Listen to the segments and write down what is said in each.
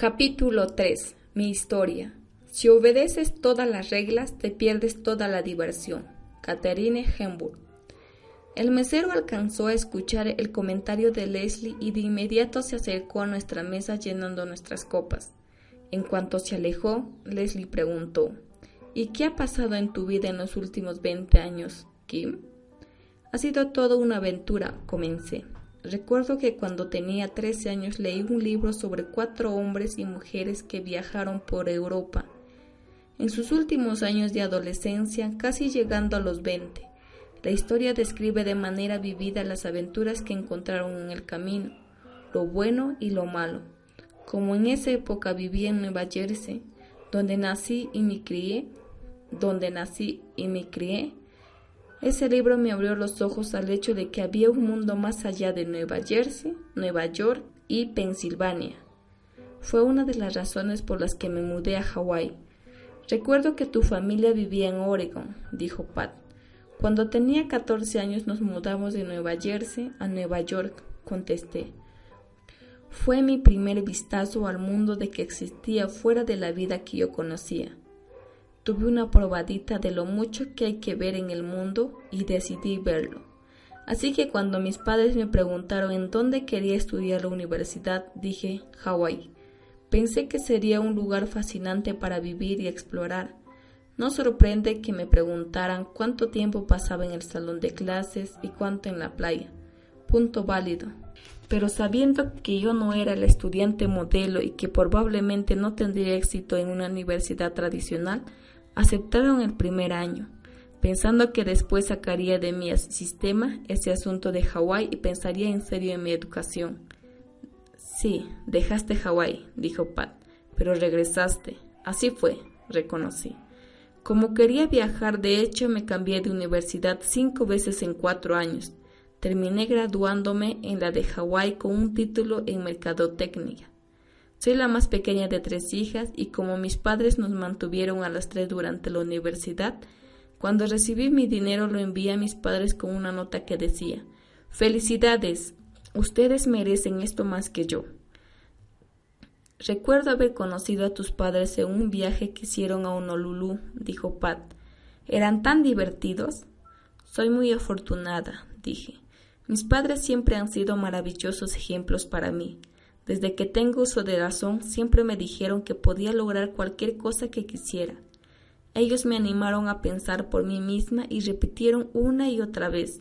Capítulo 3. Mi historia. Si obedeces todas las reglas, te pierdes toda la diversión. Catherine Hemburg. El mesero alcanzó a escuchar el comentario de Leslie y de inmediato se acercó a nuestra mesa llenando nuestras copas. En cuanto se alejó, Leslie preguntó ¿Y qué ha pasado en tu vida en los últimos veinte años, Kim? Ha sido toda una aventura, comencé. Recuerdo que cuando tenía 13 años leí un libro sobre cuatro hombres y mujeres que viajaron por Europa. En sus últimos años de adolescencia, casi llegando a los 20, la historia describe de manera vivida las aventuras que encontraron en el camino, lo bueno y lo malo. Como en esa época vivía en Nueva Jersey, donde nací y me crié, donde nací y me crié, ese libro me abrió los ojos al hecho de que había un mundo más allá de Nueva Jersey, Nueva York y Pensilvania. Fue una de las razones por las que me mudé a Hawái. Recuerdo que tu familia vivía en Oregon, dijo Pat. Cuando tenía 14 años nos mudamos de Nueva Jersey a Nueva York, contesté. Fue mi primer vistazo al mundo de que existía fuera de la vida que yo conocía. Tuve una probadita de lo mucho que hay que ver en el mundo y decidí verlo. Así que cuando mis padres me preguntaron en dónde quería estudiar la universidad, dije Hawái. Pensé que sería un lugar fascinante para vivir y explorar. No sorprende que me preguntaran cuánto tiempo pasaba en el salón de clases y cuánto en la playa. Punto válido. Pero sabiendo que yo no era el estudiante modelo y que probablemente no tendría éxito en una universidad tradicional, Aceptaron el primer año, pensando que después sacaría de mi sistema ese asunto de Hawái y pensaría en serio en mi educación. Sí, dejaste Hawái, dijo Pat, pero regresaste. Así fue, reconocí. Como quería viajar, de hecho, me cambié de universidad cinco veces en cuatro años. Terminé graduándome en la de Hawái con un título en mercadotecnia. Soy la más pequeña de tres hijas y como mis padres nos mantuvieron a las tres durante la universidad, cuando recibí mi dinero lo envié a mis padres con una nota que decía Felicidades, ustedes merecen esto más que yo. Recuerdo haber conocido a tus padres en un viaje que hicieron a Honolulu, dijo Pat. ¿Eran tan divertidos? Soy muy afortunada, dije. Mis padres siempre han sido maravillosos ejemplos para mí. Desde que tengo uso de razón, siempre me dijeron que podía lograr cualquier cosa que quisiera. Ellos me animaron a pensar por mí misma y repitieron una y otra vez,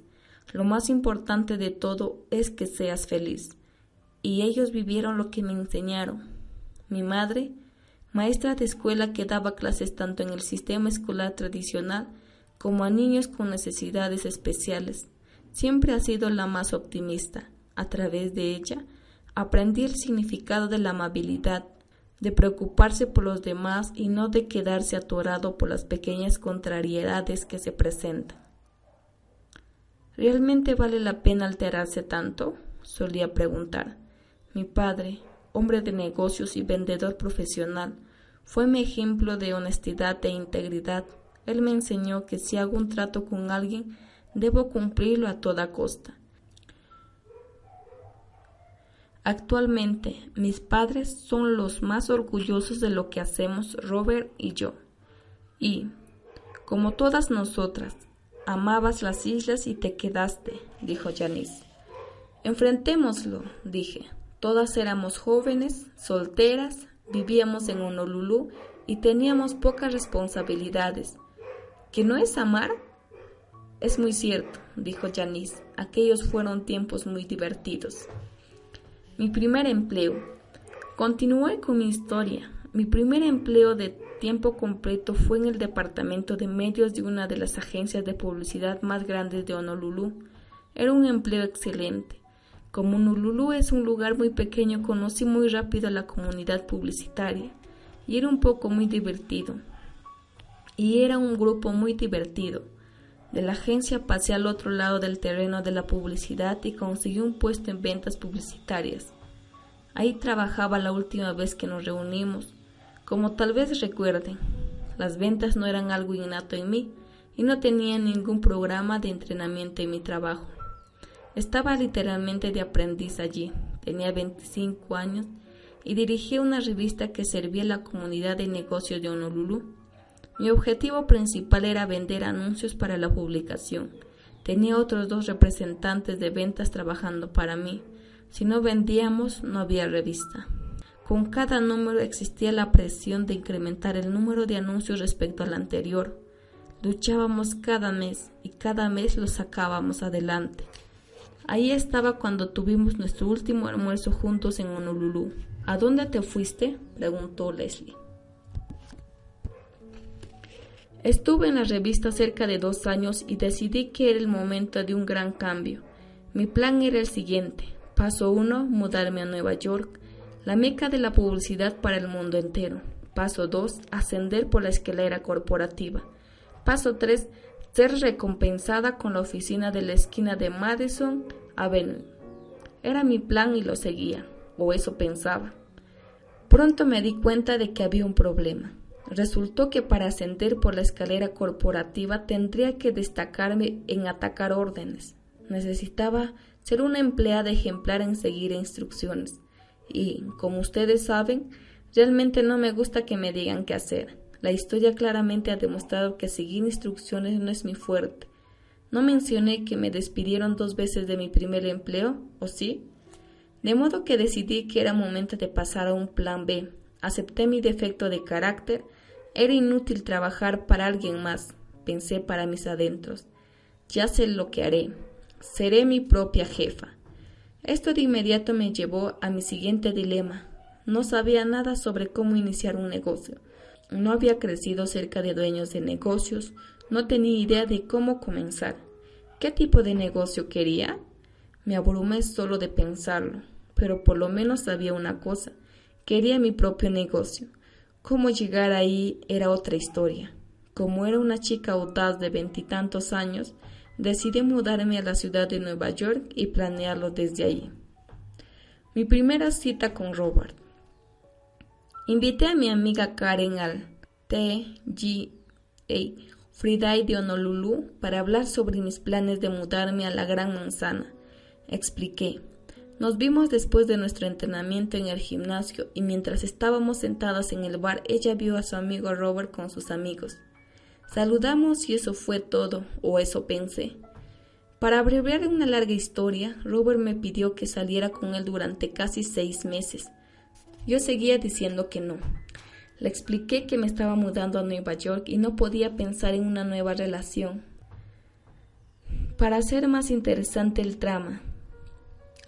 lo más importante de todo es que seas feliz. Y ellos vivieron lo que me enseñaron. Mi madre, maestra de escuela que daba clases tanto en el sistema escolar tradicional como a niños con necesidades especiales, siempre ha sido la más optimista. A través de ella, aprendí el significado de la amabilidad, de preocuparse por los demás y no de quedarse atorado por las pequeñas contrariedades que se presentan. ¿Realmente vale la pena alterarse tanto? solía preguntar. Mi padre, hombre de negocios y vendedor profesional, fue mi ejemplo de honestidad e integridad. Él me enseñó que si hago un trato con alguien, debo cumplirlo a toda costa. Actualmente, mis padres son los más orgullosos de lo que hacemos Robert y yo. Y, como todas nosotras, amabas las islas y te quedaste, dijo Janice. Enfrentémoslo, dije. Todas éramos jóvenes, solteras, vivíamos en Honolulu y teníamos pocas responsabilidades. ¿Que no es amar? Es muy cierto, dijo Janice. Aquellos fueron tiempos muy divertidos. Mi primer empleo. Continué con mi historia. Mi primer empleo de tiempo completo fue en el departamento de medios de una de las agencias de publicidad más grandes de Honolulu. Era un empleo excelente. Como Honolulu es un lugar muy pequeño, conocí muy rápido a la comunidad publicitaria y era un poco muy divertido. Y era un grupo muy divertido. De la agencia pasé al otro lado del terreno de la publicidad y conseguí un puesto en ventas publicitarias. Ahí trabajaba la última vez que nos reunimos. Como tal vez recuerden, las ventas no eran algo innato en mí y no tenía ningún programa de entrenamiento en mi trabajo. Estaba literalmente de aprendiz allí. Tenía 25 años y dirigía una revista que servía a la comunidad de negocios de Honolulu. Mi objetivo principal era vender anuncios para la publicación. Tenía otros dos representantes de ventas trabajando para mí. Si no vendíamos, no había revista. Con cada número existía la presión de incrementar el número de anuncios respecto al anterior. Luchábamos cada mes y cada mes lo sacábamos adelante. Ahí estaba cuando tuvimos nuestro último almuerzo juntos en Honolulu. ¿A dónde te fuiste? preguntó Leslie. Estuve en la revista cerca de dos años y decidí que era el momento de un gran cambio. Mi plan era el siguiente. Paso uno, mudarme a Nueva York la meca de la publicidad para el mundo entero. Paso 2. Ascender por la escalera corporativa. Paso 3. Ser recompensada con la oficina de la esquina de Madison Avenue. Era mi plan y lo seguía, o eso pensaba. Pronto me di cuenta de que había un problema. Resultó que para ascender por la escalera corporativa tendría que destacarme en atacar órdenes. Necesitaba ser una empleada ejemplar en seguir instrucciones y, como ustedes saben, realmente no me gusta que me digan qué hacer. La historia claramente ha demostrado que seguir instrucciones no es mi fuerte. ¿No mencioné que me despidieron dos veces de mi primer empleo? ¿O sí? De modo que decidí que era momento de pasar a un plan B. Acepté mi defecto de carácter. Era inútil trabajar para alguien más, pensé para mis adentros. Ya sé lo que haré. Seré mi propia jefa. Esto de inmediato me llevó a mi siguiente dilema. No sabía nada sobre cómo iniciar un negocio. No había crecido cerca de dueños de negocios, no tenía idea de cómo comenzar. ¿Qué tipo de negocio quería? Me abrumé solo de pensarlo, pero por lo menos sabía una cosa. Quería mi propio negocio. Cómo llegar ahí era otra historia. Como era una chica audaz de veintitantos años, decidí mudarme a la ciudad de Nueva York y planearlo desde ahí. Mi primera cita con Robert. Invité a mi amiga Karen al TGA Friday de Honolulu para hablar sobre mis planes de mudarme a la Gran Manzana. Expliqué. Nos vimos después de nuestro entrenamiento en el gimnasio y mientras estábamos sentadas en el bar ella vio a su amigo Robert con sus amigos. Saludamos y eso fue todo, o eso pensé. Para abreviar una larga historia, Robert me pidió que saliera con él durante casi seis meses. Yo seguía diciendo que no. Le expliqué que me estaba mudando a Nueva York y no podía pensar en una nueva relación. Para hacer más interesante el trama,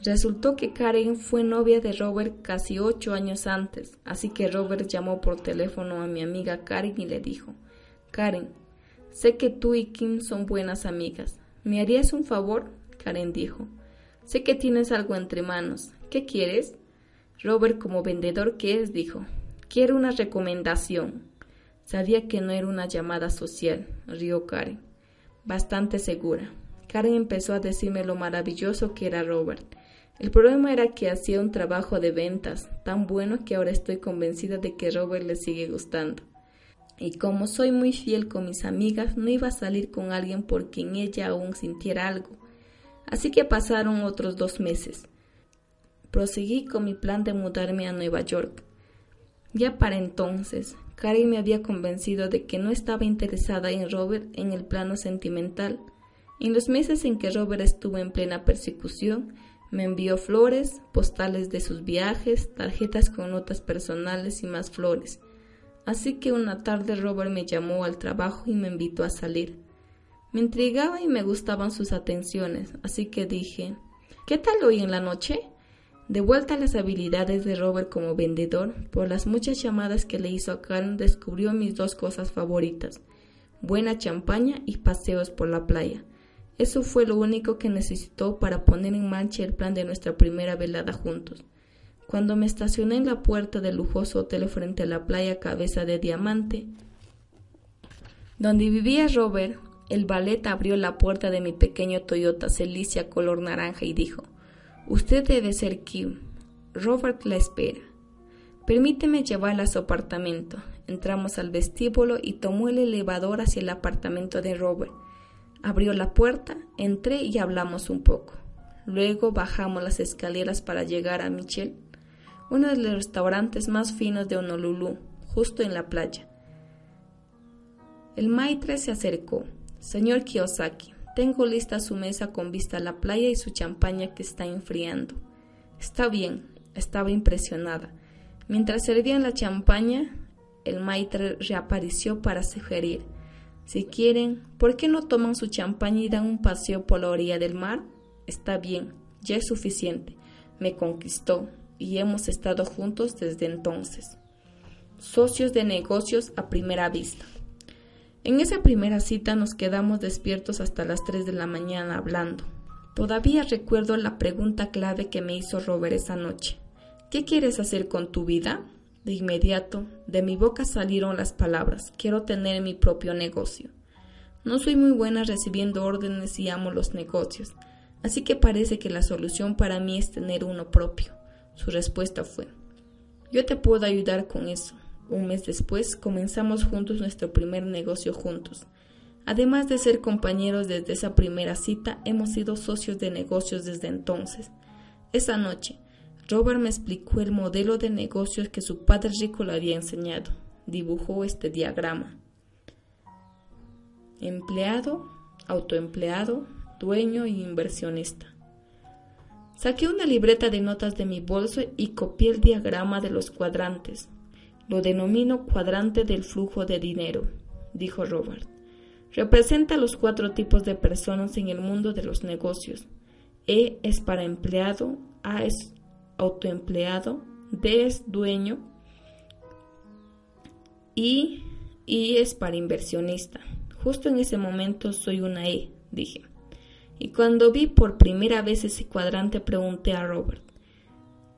resultó que Karen fue novia de Robert casi ocho años antes, así que Robert llamó por teléfono a mi amiga Karen y le dijo Karen, sé que tú y Kim son buenas amigas. ¿Me harías un favor? Karen dijo. Sé que tienes algo entre manos. ¿Qué quieres? Robert, como vendedor que es, dijo. Quiero una recomendación. Sabía que no era una llamada social, rió Karen. Bastante segura. Karen empezó a decirme lo maravilloso que era Robert. El problema era que hacía un trabajo de ventas tan bueno que ahora estoy convencida de que Robert le sigue gustando y como soy muy fiel con mis amigas, no iba a salir con alguien por quien ella aún sintiera algo. Así que pasaron otros dos meses. Proseguí con mi plan de mudarme a Nueva York. Ya para entonces, Karen me había convencido de que no estaba interesada en Robert en el plano sentimental. En los meses en que Robert estuvo en plena persecución, me envió flores, postales de sus viajes, tarjetas con notas personales y más flores Así que una tarde Robert me llamó al trabajo y me invitó a salir. Me intrigaba y me gustaban sus atenciones, así que dije, ¿qué tal hoy en la noche? De vuelta a las habilidades de Robert como vendedor, por las muchas llamadas que le hizo a Karen, descubrió mis dos cosas favoritas, buena champaña y paseos por la playa. Eso fue lo único que necesitó para poner en marcha el plan de nuestra primera velada juntos. Cuando me estacioné en la puerta del lujoso hotel frente a la playa Cabeza de Diamante, donde vivía Robert, el ballet abrió la puerta de mi pequeño Toyota Celicia color naranja y dijo, Usted debe ser Kim. Robert la espera. Permíteme llevarla a su apartamento. Entramos al vestíbulo y tomó el elevador hacia el apartamento de Robert. Abrió la puerta, entré y hablamos un poco. Luego bajamos las escaleras para llegar a Michelle uno de los restaurantes más finos de Honolulu, justo en la playa. El maitre se acercó. Señor Kiyosaki, tengo lista su mesa con vista a la playa y su champaña que está enfriando. Está bien, estaba impresionada. Mientras servían la champaña, el maitre reapareció para sugerir. Si quieren, ¿por qué no toman su champaña y dan un paseo por la orilla del mar? Está bien, ya es suficiente. Me conquistó y hemos estado juntos desde entonces. Socios de negocios a primera vista. En esa primera cita nos quedamos despiertos hasta las 3 de la mañana hablando. Todavía recuerdo la pregunta clave que me hizo Robert esa noche. ¿Qué quieres hacer con tu vida? De inmediato, de mi boca salieron las palabras, quiero tener mi propio negocio. No soy muy buena recibiendo órdenes y amo los negocios, así que parece que la solución para mí es tener uno propio. Su respuesta fue, yo te puedo ayudar con eso. Un mes después comenzamos juntos nuestro primer negocio juntos. Además de ser compañeros desde esa primera cita, hemos sido socios de negocios desde entonces. Esa noche, Robert me explicó el modelo de negocios que su padre rico le había enseñado. Dibujó este diagrama. Empleado, autoempleado, dueño y inversionista. Saqué una libreta de notas de mi bolso y copié el diagrama de los cuadrantes. Lo denomino cuadrante del flujo de dinero, dijo Robert. Representa los cuatro tipos de personas en el mundo de los negocios. E es para empleado, A es autoempleado, D es dueño y I es para inversionista. Justo en ese momento soy una E, dije. Y cuando vi por primera vez ese cuadrante pregunté a Robert,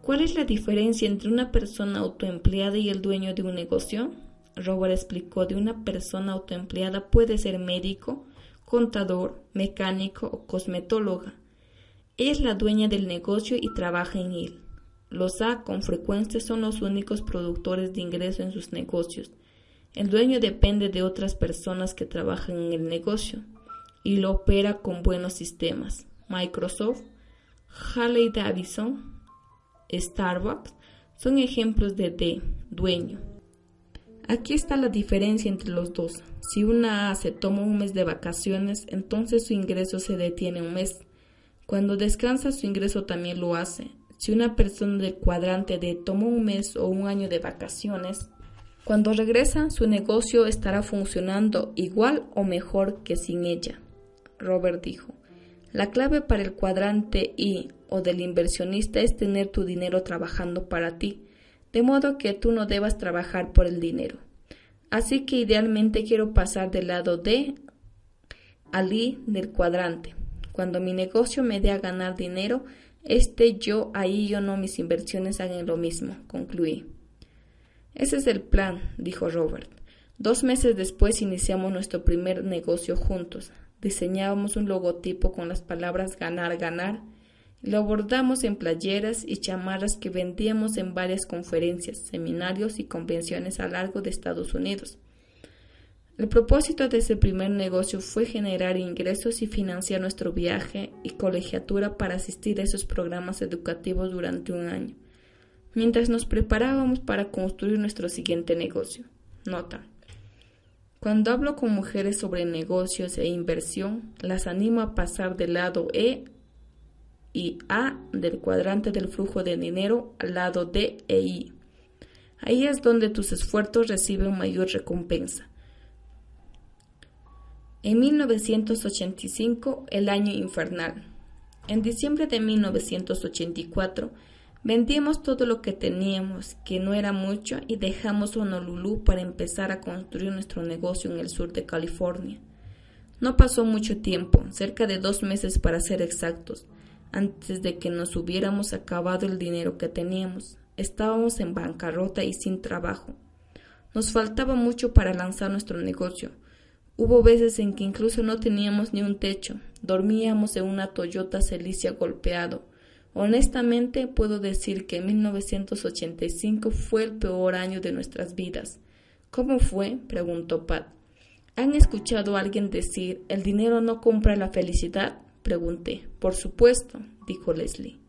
¿Cuál es la diferencia entre una persona autoempleada y el dueño de un negocio? Robert explicó, de una persona autoempleada puede ser médico, contador, mecánico o cosmetóloga. es la dueña del negocio y trabaja en él. Los A con frecuencia son los únicos productores de ingreso en sus negocios. El dueño depende de otras personas que trabajan en el negocio y lo opera con buenos sistemas. Microsoft, Harley Davidson, Starbucks son ejemplos de D, dueño. Aquí está la diferencia entre los dos. Si una A se toma un mes de vacaciones, entonces su ingreso se detiene un mes. Cuando descansa, su ingreso también lo hace. Si una persona del cuadrante D toma un mes o un año de vacaciones, cuando regresa, su negocio estará funcionando igual o mejor que sin ella. Robert dijo. La clave para el cuadrante I o del inversionista es tener tu dinero trabajando para ti, de modo que tú no debas trabajar por el dinero. Así que idealmente quiero pasar del lado D al I del cuadrante. Cuando mi negocio me dé a ganar dinero, este yo, ahí yo no, mis inversiones hagan lo mismo, concluí. Ese es el plan, dijo Robert. Dos meses después iniciamos nuestro primer negocio juntos diseñábamos un logotipo con las palabras ganar, ganar, y lo bordamos en playeras y chamarras que vendíamos en varias conferencias, seminarios y convenciones a largo de Estados Unidos. El propósito de ese primer negocio fue generar ingresos y financiar nuestro viaje y colegiatura para asistir a esos programas educativos durante un año, mientras nos preparábamos para construir nuestro siguiente negocio. Nota. Cuando hablo con mujeres sobre negocios e inversión, las animo a pasar del lado E y A del cuadrante del flujo de dinero al lado D e I. Ahí es donde tus esfuerzos reciben mayor recompensa. En 1985, el año infernal. En diciembre de 1984, Vendimos todo lo que teníamos, que no era mucho, y dejamos Honolulu para empezar a construir nuestro negocio en el sur de California. No pasó mucho tiempo, cerca de dos meses para ser exactos, antes de que nos hubiéramos acabado el dinero que teníamos. Estábamos en bancarrota y sin trabajo. Nos faltaba mucho para lanzar nuestro negocio. Hubo veces en que incluso no teníamos ni un techo. Dormíamos en una Toyota Celicia golpeado Honestamente puedo decir que 1985 fue el peor año de nuestras vidas. ¿Cómo fue? preguntó Pat. ¿Han escuchado a alguien decir el dinero no compra la felicidad? pregunté. Por supuesto, dijo Leslie.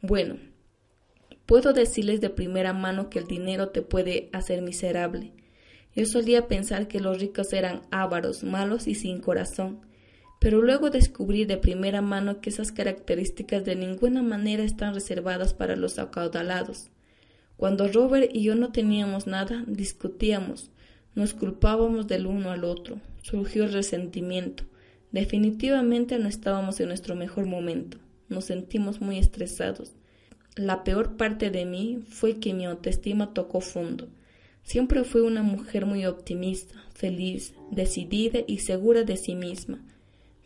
Bueno, Puedo decirles de primera mano que el dinero te puede hacer miserable. Yo solía pensar que los ricos eran ávaros, malos y sin corazón, pero luego descubrí de primera mano que esas características de ninguna manera están reservadas para los acaudalados. Cuando Robert y yo no teníamos nada, discutíamos, nos culpábamos del uno al otro, surgió el resentimiento. Definitivamente no estábamos en nuestro mejor momento, nos sentimos muy estresados. La peor parte de mí fue que mi autoestima tocó fondo. Siempre fui una mujer muy optimista, feliz, decidida y segura de sí misma.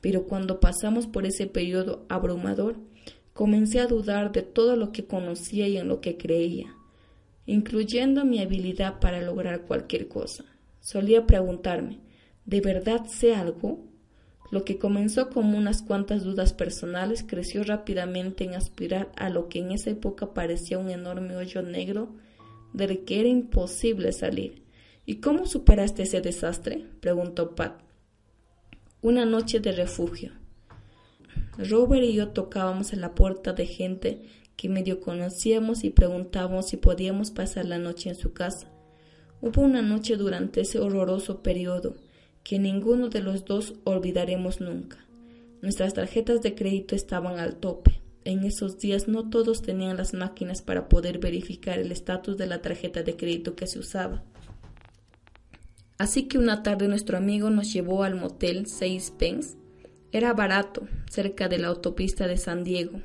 Pero cuando pasamos por ese periodo abrumador, comencé a dudar de todo lo que conocía y en lo que creía, incluyendo mi habilidad para lograr cualquier cosa. Solía preguntarme, ¿de verdad sé algo? Lo que comenzó como unas cuantas dudas personales creció rápidamente en aspirar a lo que en esa época parecía un enorme hoyo negro del que era imposible salir. ¿Y cómo superaste ese desastre? preguntó Pat. Una noche de refugio. Robert y yo tocábamos en la puerta de gente que medio conocíamos y preguntábamos si podíamos pasar la noche en su casa. Hubo una noche durante ese horroroso periodo que ninguno de los dos olvidaremos nunca. Nuestras tarjetas de crédito estaban al tope. En esos días no todos tenían las máquinas para poder verificar el estatus de la tarjeta de crédito que se usaba. Así que una tarde nuestro amigo nos llevó al motel Seis Pence. Era barato, cerca de la autopista de San Diego.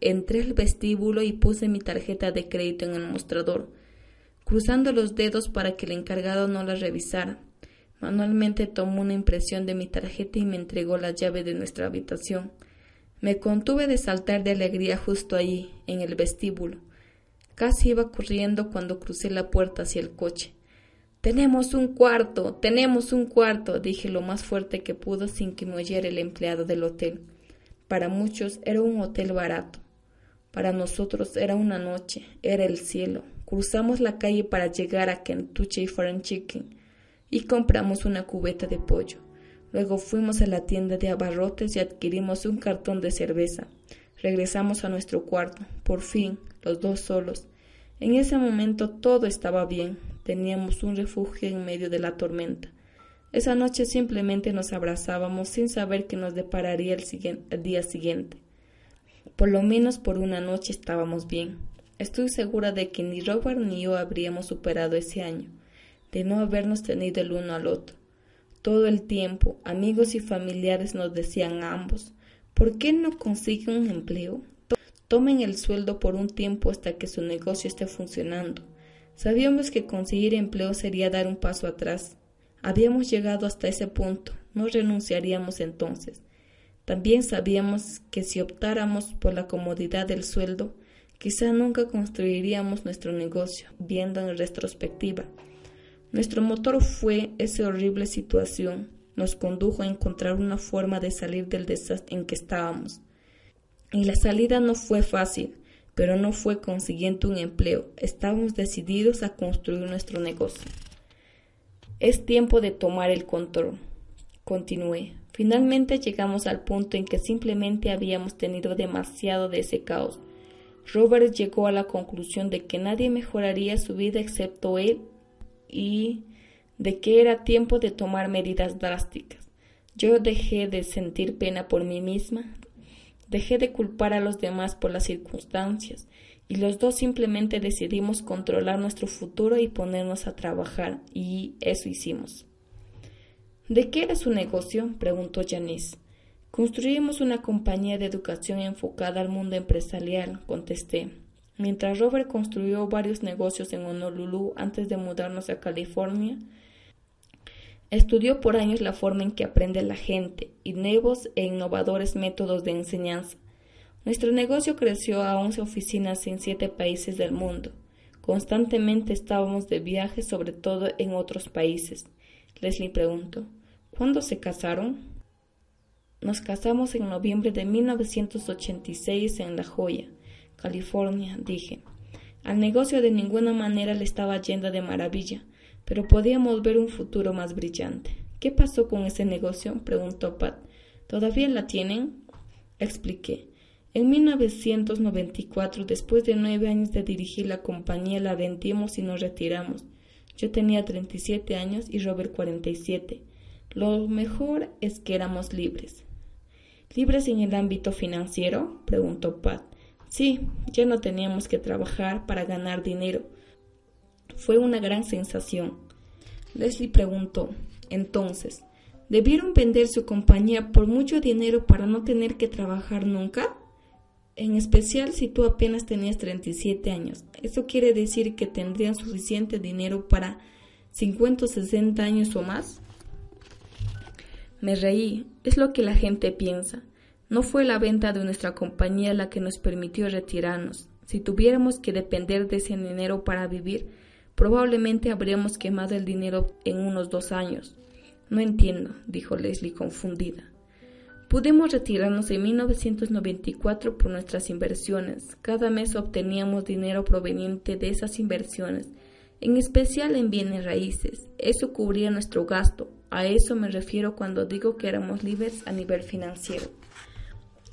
Entré al vestíbulo y puse mi tarjeta de crédito en el mostrador, cruzando los dedos para que el encargado no la revisara. Manualmente tomó una impresión de mi tarjeta y me entregó la llave de nuestra habitación. Me contuve de saltar de alegría justo allí, en el vestíbulo. Casi iba corriendo cuando crucé la puerta hacia el coche. Tenemos un cuarto, tenemos un cuarto, dije lo más fuerte que pudo sin que me oyera el empleado del hotel. Para muchos era un hotel barato. Para nosotros era una noche, era el cielo. Cruzamos la calle para llegar a Kentucky Fried Chicken y compramos una cubeta de pollo. Luego fuimos a la tienda de abarrotes y adquirimos un cartón de cerveza. Regresamos a nuestro cuarto, por fin, los dos solos. En ese momento todo estaba bien. Teníamos un refugio en medio de la tormenta. Esa noche simplemente nos abrazábamos sin saber qué nos depararía el, el día siguiente. Por lo menos por una noche estábamos bien. Estoy segura de que ni Robert ni yo habríamos superado ese año de no habernos tenido el uno al otro. Todo el tiempo, amigos y familiares nos decían ambos, ¿por qué no consiguen un empleo? Tomen el sueldo por un tiempo hasta que su negocio esté funcionando. Sabíamos que conseguir empleo sería dar un paso atrás. Habíamos llegado hasta ese punto, no renunciaríamos entonces. También sabíamos que si optáramos por la comodidad del sueldo, quizá nunca construiríamos nuestro negocio, viendo en retrospectiva. Nuestro motor fue esa horrible situación. Nos condujo a encontrar una forma de salir del desastre en que estábamos. Y la salida no fue fácil, pero no fue consiguiente un empleo. Estábamos decididos a construir nuestro negocio. Es tiempo de tomar el control. Continué. Finalmente llegamos al punto en que simplemente habíamos tenido demasiado de ese caos. Robert llegó a la conclusión de que nadie mejoraría su vida excepto él y de que era tiempo de tomar medidas drásticas. Yo dejé de sentir pena por mí misma, dejé de culpar a los demás por las circunstancias, y los dos simplemente decidimos controlar nuestro futuro y ponernos a trabajar, y eso hicimos. ¿De qué era su negocio? preguntó Janice. Construimos una compañía de educación enfocada al mundo empresarial, contesté mientras Robert construyó varios negocios en Honolulu antes de mudarnos a California. Estudió por años la forma en que aprende la gente y nuevos e innovadores métodos de enseñanza. Nuestro negocio creció a 11 oficinas en siete países del mundo. Constantemente estábamos de viaje, sobre todo en otros países. Leslie preguntó, ¿cuándo se casaron? Nos casamos en noviembre de 1986 en La Joya. California, dije. Al negocio de ninguna manera le estaba yendo de maravilla, pero podíamos ver un futuro más brillante. ¿Qué pasó con ese negocio? preguntó Pat. ¿Todavía la tienen? Expliqué. En 1994, después de nueve años de dirigir la compañía, la vendimos y nos retiramos. Yo tenía 37 años y Robert 47. Lo mejor es que éramos libres. ¿Libres en el ámbito financiero? preguntó Pat. Sí, ya no teníamos que trabajar para ganar dinero. Fue una gran sensación. Leslie preguntó, entonces, ¿debieron vender su compañía por mucho dinero para no tener que trabajar nunca? En especial si tú apenas tenías 37 años. Eso quiere decir que tendrían suficiente dinero para 50 o 60 años o más. Me reí. Es lo que la gente piensa. No fue la venta de nuestra compañía la que nos permitió retirarnos. Si tuviéramos que depender de ese dinero para vivir, probablemente habríamos quemado el dinero en unos dos años. No entiendo, dijo Leslie confundida. Pudimos retirarnos en 1994 por nuestras inversiones. Cada mes obteníamos dinero proveniente de esas inversiones, en especial en bienes raíces. Eso cubría nuestro gasto. A eso me refiero cuando digo que éramos libres a nivel financiero.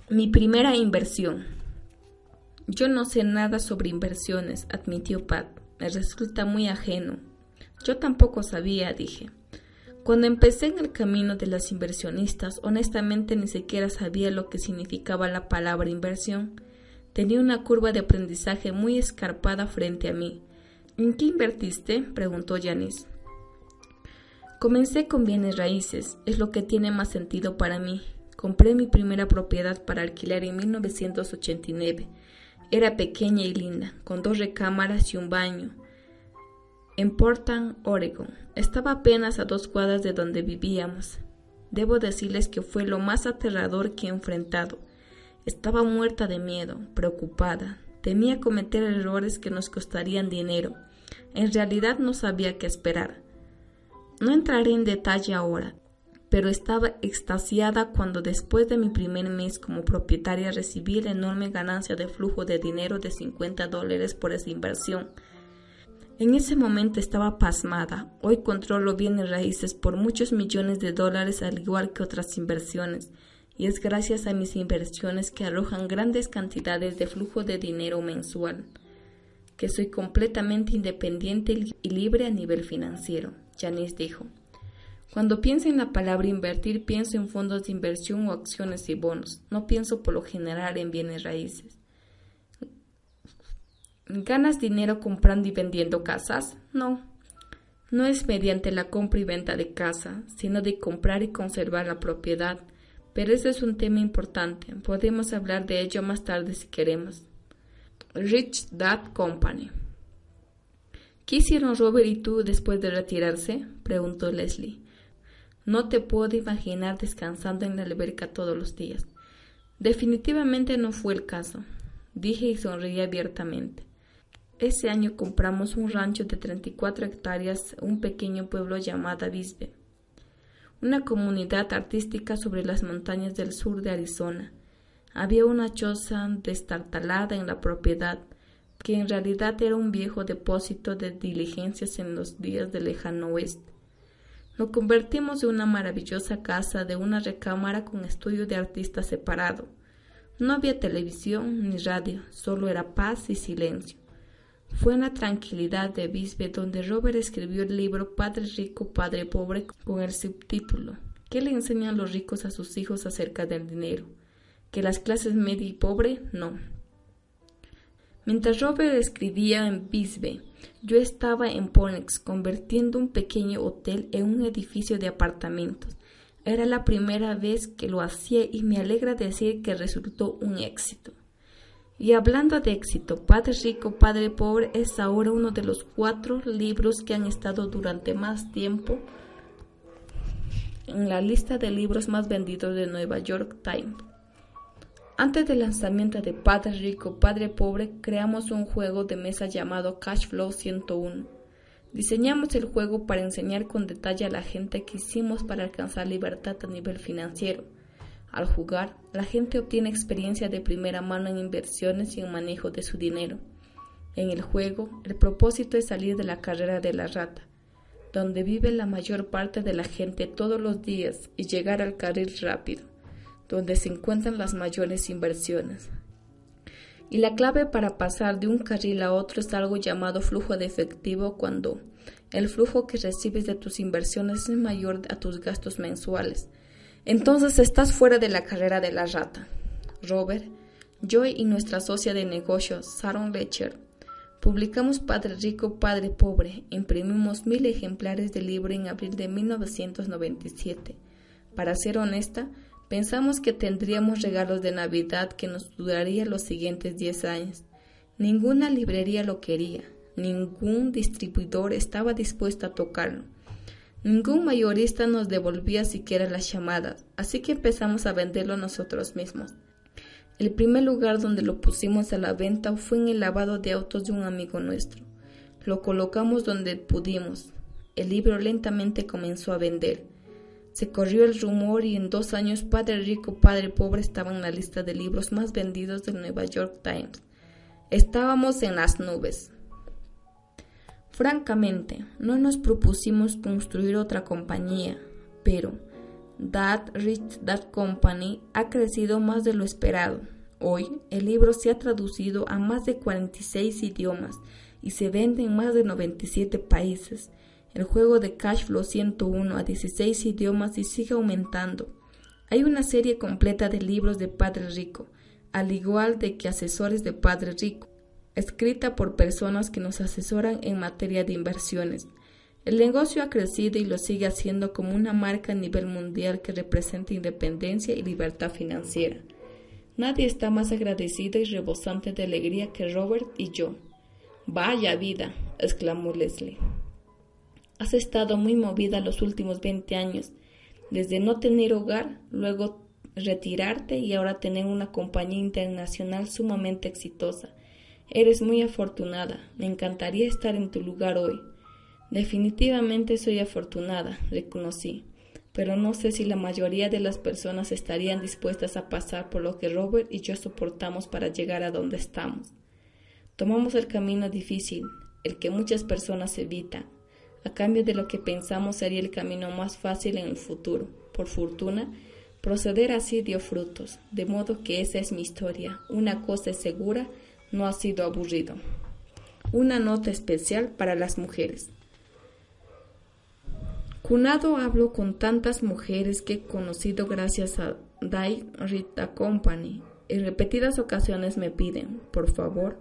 Mi primera inversión. Yo no sé nada sobre inversiones, admitió Pat. Me resulta muy ajeno. Yo tampoco sabía, dije. Cuando empecé en el camino de las inversionistas, honestamente ni siquiera sabía lo que significaba la palabra inversión. Tenía una curva de aprendizaje muy escarpada frente a mí. ¿En qué invertiste? preguntó Janice. Comencé con bienes raíces, es lo que tiene más sentido para mí. Compré mi primera propiedad para alquilar en 1989. Era pequeña y linda, con dos recámaras y un baño en Portland, Oregon. Estaba apenas a dos cuadras de donde vivíamos. Debo decirles que fue lo más aterrador que he enfrentado. Estaba muerta de miedo, preocupada. Temía cometer errores que nos costarían dinero. En realidad no sabía qué esperar. No entraré en detalle ahora, pero estaba extasiada cuando después de mi primer mes como propietaria recibí la enorme ganancia de flujo de dinero de 50 dólares por esa inversión en ese momento estaba pasmada. Hoy controlo bienes raíces por muchos millones de dólares al igual que otras inversiones, y es gracias a mis inversiones que arrojan grandes cantidades de flujo de dinero mensual, que soy completamente independiente y libre a nivel financiero, Janice dijo. Cuando pienso en la palabra invertir, pienso en fondos de inversión o acciones y bonos. No pienso por lo general en bienes raíces. ¿Ganas dinero comprando y vendiendo casas? No. No es mediante la compra y venta de casa, sino de comprar y conservar la propiedad. Pero eso es un tema importante. Podemos hablar de ello más tarde si queremos. Rich Dad Company. ¿Qué hicieron Robert y tú después de retirarse? preguntó Leslie. No te puedo imaginar descansando en la alberca todos los días. Definitivamente no fue el caso, dije y sonreí abiertamente. Ese año compramos un rancho de 34 hectáreas, un pequeño pueblo llamado Bisbee, una comunidad artística sobre las montañas del sur de Arizona. Había una choza destartalada en la propiedad, que en realidad era un viejo depósito de diligencias en los días del lejano oeste. Lo convertimos en una maravillosa casa de una recámara con estudio de artista separado. No había televisión ni radio, solo era paz y silencio. Fue en la tranquilidad de Bisbee donde Robert escribió el libro Padre Rico, Padre Pobre con el subtítulo ¿Qué le enseñan los ricos a sus hijos acerca del dinero? Que las clases media y pobre no. Mientras Robert escribía en Bisbee, yo estaba en Ponex convirtiendo un pequeño hotel en un edificio de apartamentos. Era la primera vez que lo hacía y me alegra decir que resultó un éxito. Y hablando de éxito, Padre Rico, Padre Pobre es ahora uno de los cuatro libros que han estado durante más tiempo en la lista de libros más vendidos de Nueva York Times. Antes del lanzamiento de Padre Rico, Padre Pobre, creamos un juego de mesa llamado Cash Flow 101. Diseñamos el juego para enseñar con detalle a la gente que hicimos para alcanzar libertad a nivel financiero al jugar, la gente obtiene experiencia de primera mano en inversiones y en manejo de su dinero. En el juego, el propósito es salir de la carrera de la rata, donde vive la mayor parte de la gente todos los días, y llegar al carril rápido, donde se encuentran las mayores inversiones. Y la clave para pasar de un carril a otro es algo llamado flujo de efectivo cuando el flujo que recibes de tus inversiones es mayor a tus gastos mensuales. Entonces estás fuera de la carrera de la rata. Robert, yo y nuestra socia de negocios, Sharon Lecher, publicamos Padre Rico, Padre Pobre. Imprimimos mil ejemplares del libro en abril de 1997. Para ser honesta, Pensamos que tendríamos regalos de Navidad que nos duraría los siguientes 10 años. Ninguna librería lo quería, ningún distribuidor estaba dispuesto a tocarlo. Ningún mayorista nos devolvía siquiera las llamadas, así que empezamos a venderlo nosotros mismos. El primer lugar donde lo pusimos a la venta fue en el lavado de autos de un amigo nuestro. Lo colocamos donde pudimos. El libro lentamente comenzó a vender. Se corrió el rumor y en dos años Padre Rico, Padre Pobre estaba en la lista de libros más vendidos del New York Times. Estábamos en las nubes. Francamente, no nos propusimos construir otra compañía, pero That Rich That Company ha crecido más de lo esperado. Hoy el libro se ha traducido a más de 46 idiomas y se vende en más de 97 países el juego de Cashflow 101 a 16 idiomas y sigue aumentando. Hay una serie completa de libros de Padre Rico, al igual de que asesores de Padre Rico, escrita por personas que nos asesoran en materia de inversiones. El negocio ha crecido y lo sigue haciendo como una marca a nivel mundial que representa independencia y libertad financiera. Nadie está más agradecido y rebosante de alegría que Robert y yo. Vaya vida, exclamó Leslie. Has estado muy movida los últimos 20 años, desde no tener hogar, luego retirarte y ahora tener una compañía internacional sumamente exitosa. Eres muy afortunada. Me encantaría estar en tu lugar hoy. Definitivamente soy afortunada, reconocí, pero no sé si la mayoría de las personas estarían dispuestas a pasar por lo que Robert y yo soportamos para llegar a donde estamos. Tomamos el camino difícil, el que muchas personas evitan, a cambio de lo que pensamos sería el camino más fácil en el futuro. Por fortuna, proceder así dio frutos, de modo que esa es mi historia. Una cosa es segura, no ha sido aburrido. Una nota especial para las mujeres. Cunado hablo con tantas mujeres que he conocido gracias a Dai Rita Company. En repetidas ocasiones me piden, por favor,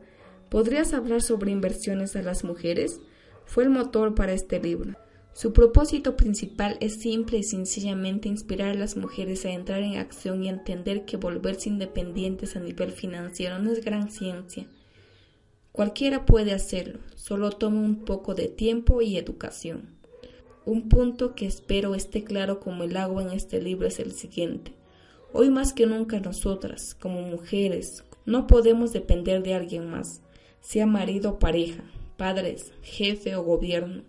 ¿podrías hablar sobre inversiones a las mujeres? Fue el motor para este libro. Su propósito principal es simple y sencillamente inspirar a las mujeres a entrar en acción y entender que volverse independientes a nivel financiero no es gran ciencia. Cualquiera puede hacerlo, solo toma un poco de tiempo y educación. Un punto que espero esté claro como el agua en este libro es el siguiente. Hoy más que nunca nosotras, como mujeres, no podemos depender de alguien más, sea marido o pareja, padres, jefe o gobierno,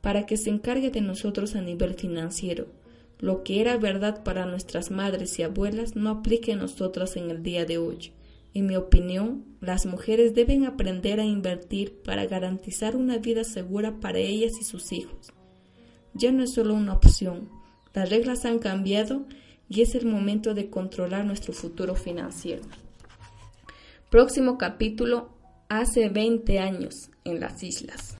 para que se encargue de nosotros a nivel financiero. Lo que era verdad para nuestras madres y abuelas no aplique a nosotras en el día de hoy. En mi opinión, las mujeres deben aprender a invertir para garantizar una vida segura para ellas y sus hijos. Ya no es solo una opción, las reglas han cambiado y es el momento de controlar nuestro futuro financiero. Próximo capítulo, hace 20 años en las islas.